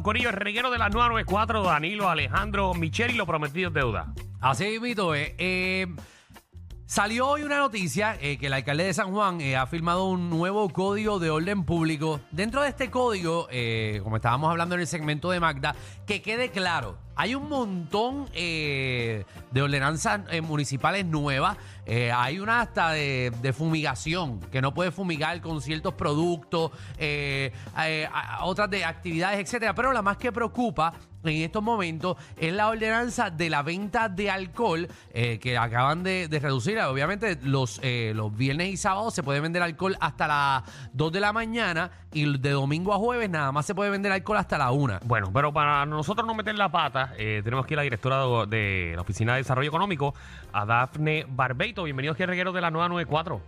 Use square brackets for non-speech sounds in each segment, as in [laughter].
Corillo, el reguero de las 994, Danilo, Alejandro, Michelle y lo prometido es deuda. Así es. Eh, salió hoy una noticia eh, que el alcalde de San Juan eh, ha firmado un nuevo código de orden público. Dentro de este código, eh, como estábamos hablando en el segmento de Magda, que quede claro, hay un montón eh, de ordenanzas eh, municipales nuevas. Eh, hay una hasta de, fumigación, que no puede fumigar con ciertos productos, otras de actividades, etcétera. Pero la más que preocupa en estos momentos es la ordenanza de la venta de alcohol que acaban de, reducir. Obviamente, los, los viernes y sábados se puede vender alcohol hasta las 2 de la mañana y de domingo a jueves nada más se puede vender alcohol hasta la 1. Bueno, pero para nosotros no meter la pata, eh, tenemos aquí a la directora de, de la Oficina de Desarrollo Económico, a Dafne Barbeito. Bienvenidos aquí al reguero de la 994.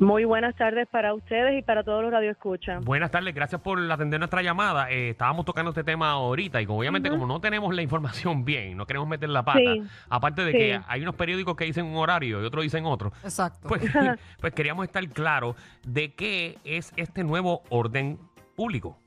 Muy buenas tardes para ustedes y para todos los radioescuchas. Buenas tardes, gracias por atender nuestra llamada. Eh, estábamos tocando este tema ahorita y como obviamente como no tenemos la información bien, no queremos meter la pata, Sí. aparte de Sí. que hay unos periódicos que dicen un horario y otros dicen otro, Exacto. pues, [laughs] pues queríamos estar claros de qué es este nuevo orden público.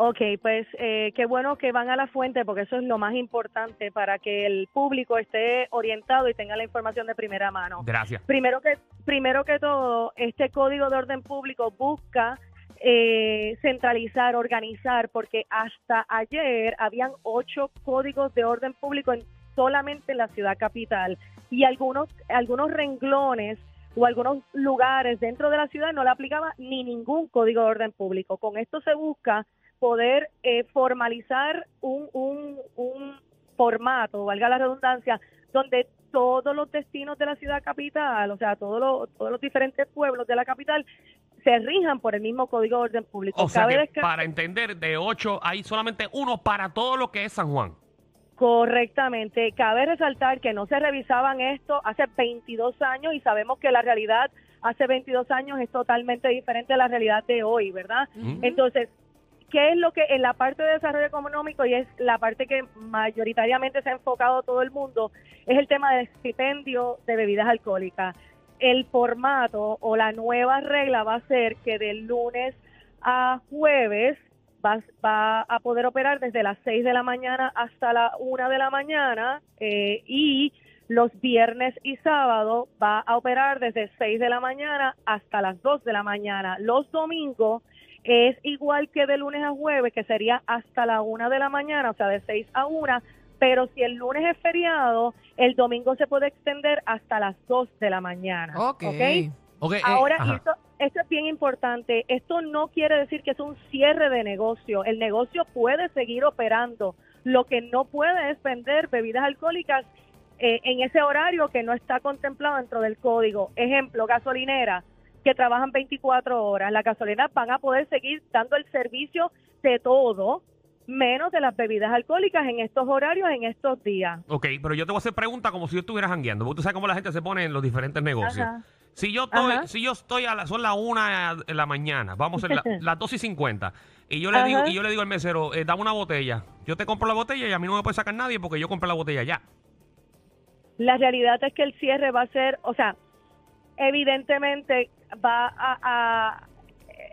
Ok, pues eh, qué bueno que van a la fuente porque eso es lo más importante para que el público esté orientado y tenga la información de primera mano. Gracias. Primero que, primero que todo, este código de orden público busca eh, centralizar, organizar, porque hasta ayer habían ocho códigos de orden público en, solamente en la ciudad capital y algunos, algunos renglones o algunos lugares dentro de la ciudad no le aplicaba ni ningún código de orden público. Con esto se busca poder eh, formalizar un, un, un formato, valga la redundancia, donde todos los destinos de la ciudad capital, o sea, todos los, todos los diferentes pueblos de la capital, se rijan por el mismo código de orden público. O sea Cabe que desca- para entender, de ocho hay solamente uno para todo lo que es San Juan. Correctamente. Cabe resaltar que no se revisaban esto hace 22 años y sabemos que la realidad hace 22 años es totalmente diferente a la realidad de hoy, ¿verdad? Entonces, ¿qué es lo que en la parte de desarrollo económico y es la parte que mayoritariamente se ha enfocado todo el mundo, es el tema del stipendio de bebidas alcohólicas? El formato o la nueva regla va a ser que del lunes a jueves va, va a poder operar desde las 6 de la mañana hasta la 1 de la mañana eh, y los viernes y sábado va a operar desde 6 de la mañana hasta las 2 de la mañana. Los domingos es igual que de lunes a jueves, que sería hasta la 1 de la mañana, o sea, de 6 a 1, pero si el lunes es feriado, el domingo se puede extender hasta las 2 de la mañana. Ok. Ok, eh, Ahora, esto, esto es bien importante, esto no quiere decir que es un cierre de negocio, el negocio puede seguir operando, lo que no puede es vender bebidas alcohólicas eh, en ese horario que no está contemplado dentro del código. Ejemplo, gasolinera que trabajan 24 horas, las gasolineras van a poder seguir dando el servicio de todo, menos de las bebidas alcohólicas en estos horarios, en estos días. Ok, pero yo te voy a hacer preguntas como si yo estuviera jangueando, porque tú sabes cómo la gente se pone en los diferentes negocios. Ajá. Si yo estoy, Ajá. si yo estoy a la, son las una de la mañana, vamos a ser la- [laughs] las dos y cincuenta, y yo le Ajá. digo, y yo le digo al mesero, eh, dame una botella. Yo te compro la botella y a mí no me puede sacar nadie porque yo compré la botella ya. La realidad es que el cierre va a ser, o sea, evidentemente va a, a-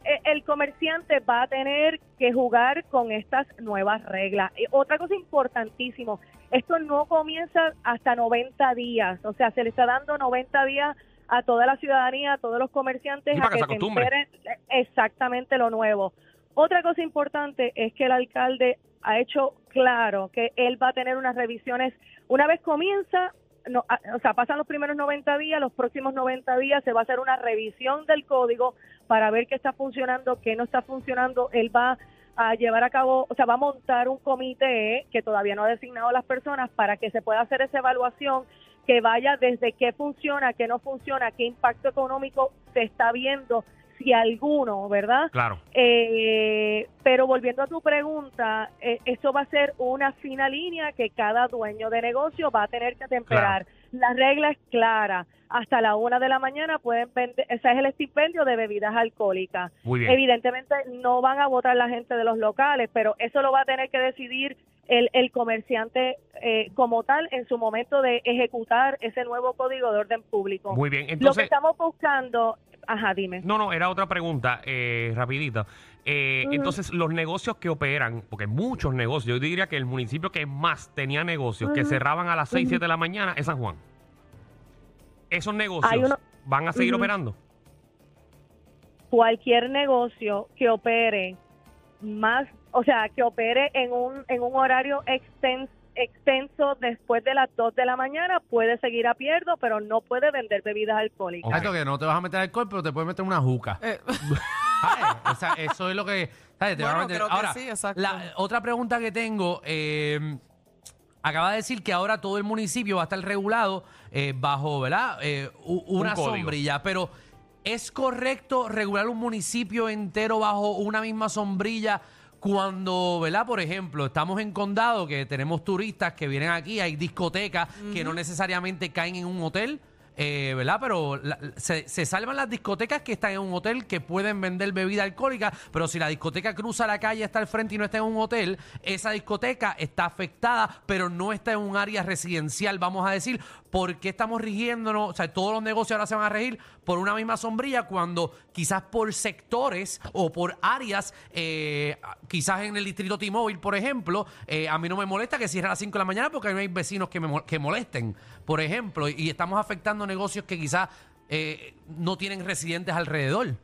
e- el comerciante va a tener que jugar con estas nuevas reglas. Y otra cosa importantísimo, esto no comienza hasta 90 días, o sea, se le está dando 90 días a toda la ciudadanía, a todos los comerciantes Sí, a que que se enteren exactamente lo nuevo. Otra cosa importante es que el alcalde ha hecho claro que él va a tener unas revisiones una vez comienza, no, a- o sea, pasan los primeros 90 días, los próximos 90 días se va a hacer una revisión del código para ver qué está funcionando, qué no está funcionando. Él va a llevar a cabo, o sea, va a montar un comité que todavía no ha designado a las personas para que se pueda hacer esa evaluación que vaya desde qué funciona, qué no funciona, qué impacto económico se está viendo, si alguno, ¿verdad? Claro. Eh, pero volviendo a tu pregunta, eh, eso va a ser una fina línea que cada dueño de negocio va a tener que temperar. La regla es clara. Hasta la una de la mañana pueden vender, ese es el estipendio de bebidas alcohólicas. Muy bien. Evidentemente no van a votar la gente de los locales, pero eso lo va a tener que decidir el, el comerciante eh, como tal en su momento de ejecutar ese nuevo código de orden público. Muy bien, Lo que entonces... estamos buscando, ajá, dime. No, no, era otra pregunta, eh, rapidita. Eh. Entonces, los negocios que operan, porque muchos negocios, yo diría que el municipio que más tenía negocios que cerraban a las 6, Ujú. 7 de la mañana es San Juan. ¿Esos negocios uno- van a seguir operando? cualquier negocio que opere más, o sea, que opere en un, en un horario extenso, extenso después de las 2 de la mañana puede seguir abierto, pero no puede vender bebidas alcohólicas. Exacto, que no te vas a meter alcohol, pero te puedes meter una juca. Eh, [laughs] ¿Sabes? O sea, eso es lo que. ¿sabes? Te vas a meter- creo que Ahora, sí, exacto. la otra pregunta que tengo. eh, acaba de decir que ahora todo el municipio va a estar regulado eh, bajo, ¿verdad? Eh, una sombrilla. Pero, ¿es correcto regular un municipio entero bajo una misma sombrilla? Cuando, ¿verdad? Por ejemplo, estamos en condado que tenemos turistas que vienen aquí, hay discotecas que no necesariamente caen en un hotel. Eh, ¿Verdad? Pero la- se, se salvan las discotecas que están en un hotel que pueden vender bebida alcohólica, pero si la discoteca cruza la calle, está al frente y no está en un hotel, esa discoteca está afectada, pero no está en un área residencial, vamos a decir. ¿Por qué estamos rigiéndonos? O sea, todos los negocios ahora se van a regir por una misma sombrilla cuando quizás por sectores o por áreas, eh, quizás en el distrito T-Mobile, por ejemplo, eh, a mí no me molesta que cierre a las 5 de la mañana porque no hay vecinos que me que molesten, por ejemplo, y estamos afectando negocios que quizás eh, no tienen residentes alrededor.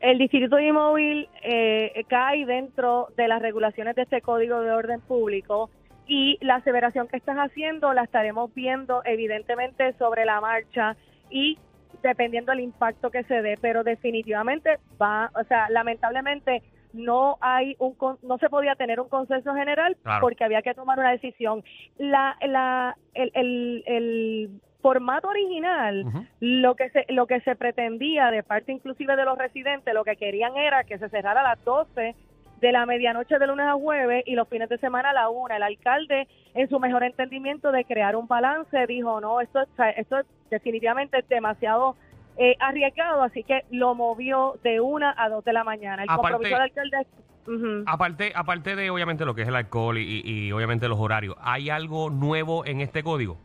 El distrito inmóvil eh, cae dentro de las regulaciones de este Código de Orden Público y la aseveración que estás haciendo la estaremos viendo evidentemente sobre la marcha y dependiendo del impacto que se dé, pero definitivamente va, o sea, lamentablemente no hay un no se podía tener un consenso general Claro. porque había que tomar una decisión. La, la, el, el, el formato original lo que se lo que se pretendía de parte inclusive de los residentes lo que querían era que se cerrara a las 12 de la medianoche de lunes a jueves y los fines de semana a la una el alcalde en su mejor entendimiento de crear un balance dijo no esto esto definitivamente es demasiado eh, arriesgado así que lo movió de una a dos de la mañana el Aparte- compromiso del alcalde. Aparte, aparte de obviamente lo que es el alcohol y, y- y obviamente los horarios, ¿hay algo nuevo en este código?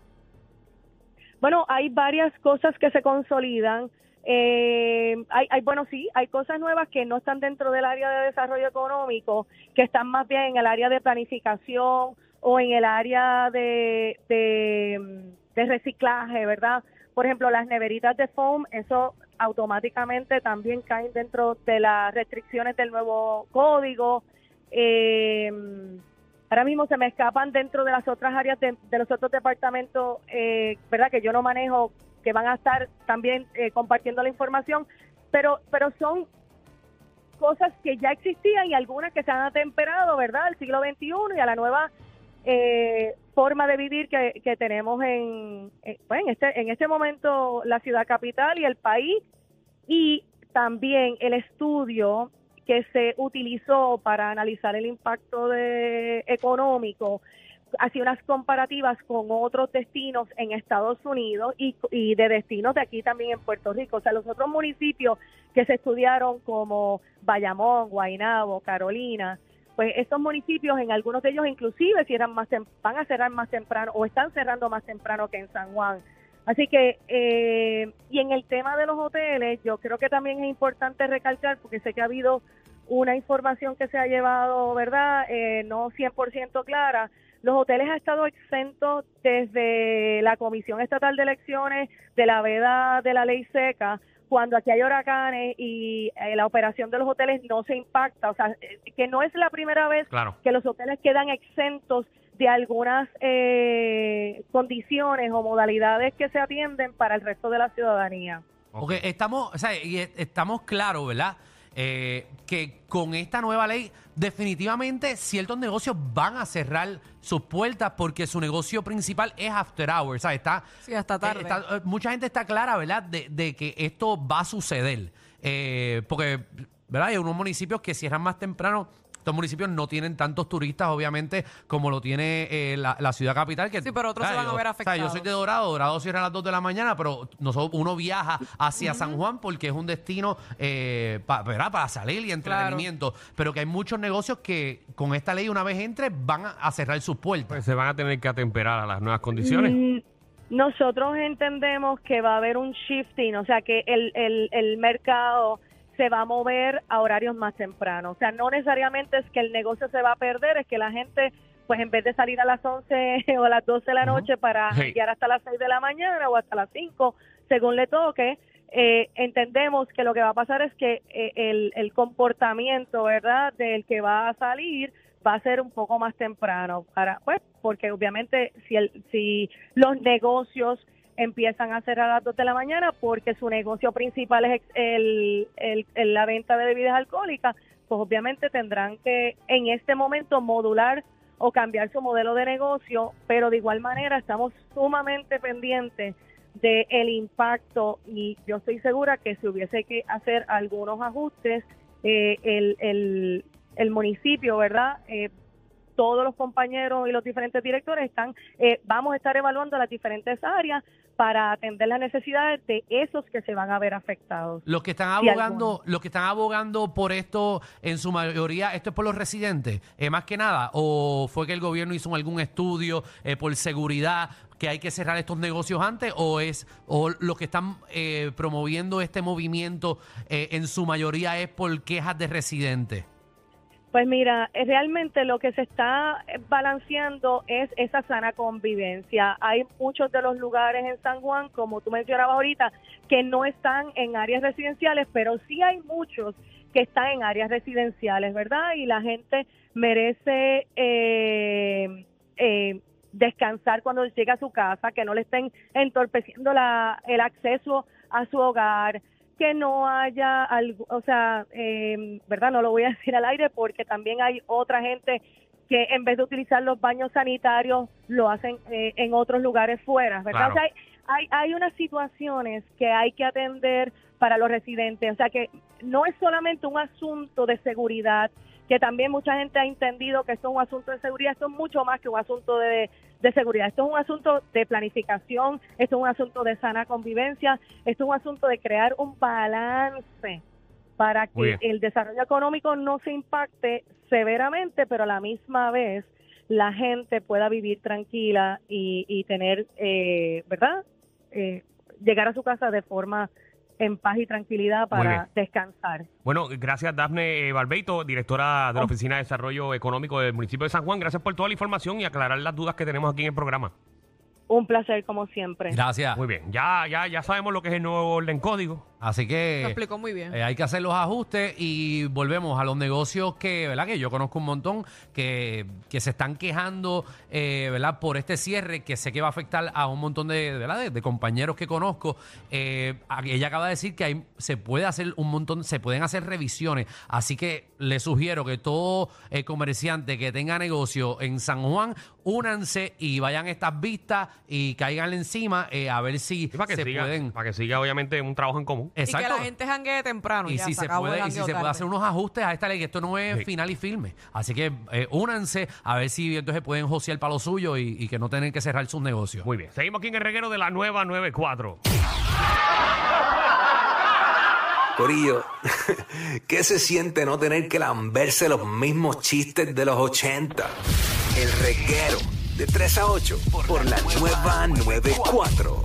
Bueno, hay varias cosas que se consolidan. Eh, hay, hay, bueno, sí, hay cosas nuevas que no están dentro del área de desarrollo económico, que están más bien en el área de planificación o en el área de, de, de reciclaje, ¿verdad? Por ejemplo, las neveritas de foam, eso automáticamente también caen dentro de las restricciones del nuevo código. Eh, ahora mismo se me escapan dentro de las otras áreas de, los otros departamentos, eh, ¿verdad? Que yo no manejo, que van a estar también eh, compartiendo la información, pero, pero son cosas que ya existían y algunas que se han atemperado, ¿verdad? Al siglo XXI y a la nueva eh, forma de vivir que, tenemos en, en, pues, en este en este momento la ciudad capital y el país y también el estudio que se utilizó para analizar el impacto de, económico hacía unas comparativas con otros destinos en Estados Unidos y, y de destinos de aquí también en Puerto Rico. O sea, los otros municipios que se estudiaron como Bayamón, Guaynabo, Carolina, pues estos municipios en algunos de ellos inclusive cierran más van a cerrar más temprano o están cerrando más temprano que en San Juan. Así que, eh, y en el tema de los hoteles, yo creo que también es importante recalcar, porque sé que ha habido una información que se ha llevado, ¿verdad? Eh, no 100% clara. Los hoteles han estado exentos desde la Comisión Estatal de Elecciones, de la veda de la ley seca, cuando aquí hay huracanes y eh, la operación de los hoteles no se impacta. O sea, eh, que no es la primera vez Claro. que los hoteles quedan exentos de algunas eh, condiciones o modalidades que se atienden para el resto de la ciudadanía. Porque estamos, o sea, y e- estamos claros, ¿verdad? Eh, que con esta nueva ley definitivamente ciertos negocios van a cerrar sus puertas porque su negocio principal es after hours, ¿sabes? Está, Sí, hasta tarde. eh, está- eh, mucha gente está clara, ¿verdad? De, de que esto va a suceder. Eh, porque, ¿verdad? Hay unos municipios que cierran más temprano estos municipios no tienen tantos turistas, obviamente, como lo tiene eh, la, la ciudad capital. Que, Sí, pero otros se van a ver o sea, yo soy afectados. de Dorado, Dorado cierra a las 2 de la mañana, pero nosotros, uno viaja hacia San Juan porque es un destino eh, pa- ¿verdad? para salir y entretenimiento. Pero que hay muchos negocios que con esta ley, una vez entre, van a, a cerrar sus puertas. Pues se van a tener que atemperar a las nuevas condiciones. Mm, Nosotros entendemos que va a haber un shifting, o sea que el, el, el mercado se va a mover a horarios más tempranos. O sea, no necesariamente es que el negocio se va a perder, es que la gente, pues en vez de salir a las 11 [laughs] o a las 12 de la noche para Sí. llegar hasta las 6 de la mañana o hasta las 5, según le toque, eh, entendemos que lo que va a pasar es que eh, el, el comportamiento, ¿verdad?, del que va a salir va a ser un poco más temprano para pues porque obviamente si el si los negocios empiezan a cerrar a las 2 de la mañana porque su negocio principal es el, el- la venta de bebidas alcohólicas, pues obviamente tendrán que en este momento modular o cambiar su modelo de negocio, pero de igual manera estamos sumamente pendientes de el impacto y yo estoy segura que si hubiese que hacer algunos ajustes, eh, el, el, el municipio, ¿verdad? Eh, todos los compañeros y los diferentes directores están, eh, vamos a estar evaluando las diferentes áreas para atender las necesidades de esos que se van a ver afectados. Los que están abogando, los que están abogando por esto, en su mayoría, esto es por los residentes, eh, más que nada, o fue que el gobierno hizo algún estudio eh, por seguridad que hay que cerrar estos negocios antes, o es, o los que están eh, promoviendo este movimiento eh, en su mayoría es por quejas de residentes. Pues mira, eh, realmente lo que se está eh, balanceando es esa sana convivencia. Hay muchos de los lugares en San Juan, como tú mencionabas ahorita, que no están en áreas residenciales, pero sí hay muchos que están en áreas residenciales, ¿verdad? Y la gente merece eh, eh, descansar cuando llega a su casa, que no le estén entorpeciendo la, el acceso a su hogar, que no haya algo, o sea, eh, ¿verdad? No lo voy a [laughs] decir al aire porque también hay otra gente que en vez de utilizar los baños sanitarios lo hacen eh, en otros lugares fuera, ¿verdad? Claro. O sea, hay, hay, hay unas situaciones que hay que atender para los residentes, o sea que no es solamente un asunto de seguridad, que también mucha gente ha entendido que esto es un asunto de seguridad, esto es mucho más que un asunto de, de seguridad, esto es un asunto de planificación, esto es un asunto de sana convivencia, esto es un asunto de crear un balance para que el desarrollo económico no se impacte severamente, pero a la misma vez la gente pueda vivir tranquila y, y tener, eh, ¿verdad? Eh, llegar a su casa de forma en paz y tranquilidad para descansar. Bueno, gracias Dafne eh, Barbeito, directora de la Oficina de Desarrollo Económico del municipio de San Juan. Gracias por toda la información y aclarar las dudas que tenemos aquí en el programa. Un placer como siempre. Gracias. Muy bien, ya, ya, ya sabemos lo que es el nuevo orden código. Así Lo que explicó muy bien. eh, hay que hacer los ajustes y volvemos a los negocios que, ¿verdad? Que yo conozco un montón que, que se están quejando, eh, ¿verdad? Por este cierre que sé que va a afectar a un montón de, ¿verdad? de, de compañeros que conozco. Eh, ella acaba de decir que hay, se puede hacer un montón, se pueden hacer revisiones. Así que le sugiero que todo eh, comerciante que tenga negocio en San Juan, únanse y vayan a estas vistas y caigan encima eh, a ver si Y para que se siga, pueden. para que siga obviamente un trabajo en común. Y que Exacto. la gente janguee temprano. Y ya, si se acabó puede, el y si se puede hacer unos ajustes a esta ley, que esto no es Sí. final y firme. Así que eh, únanse a ver si entonces pueden josear para lo suyo y, y que no tienen que cerrar sus negocios. Muy bien, seguimos aquí en el reguero de la nueva 94. Corillo, [laughs] ¿qué se siente no tener que lamberse los mismos chistes de los 80? El reguero de 3 a 8 por la nueva 94.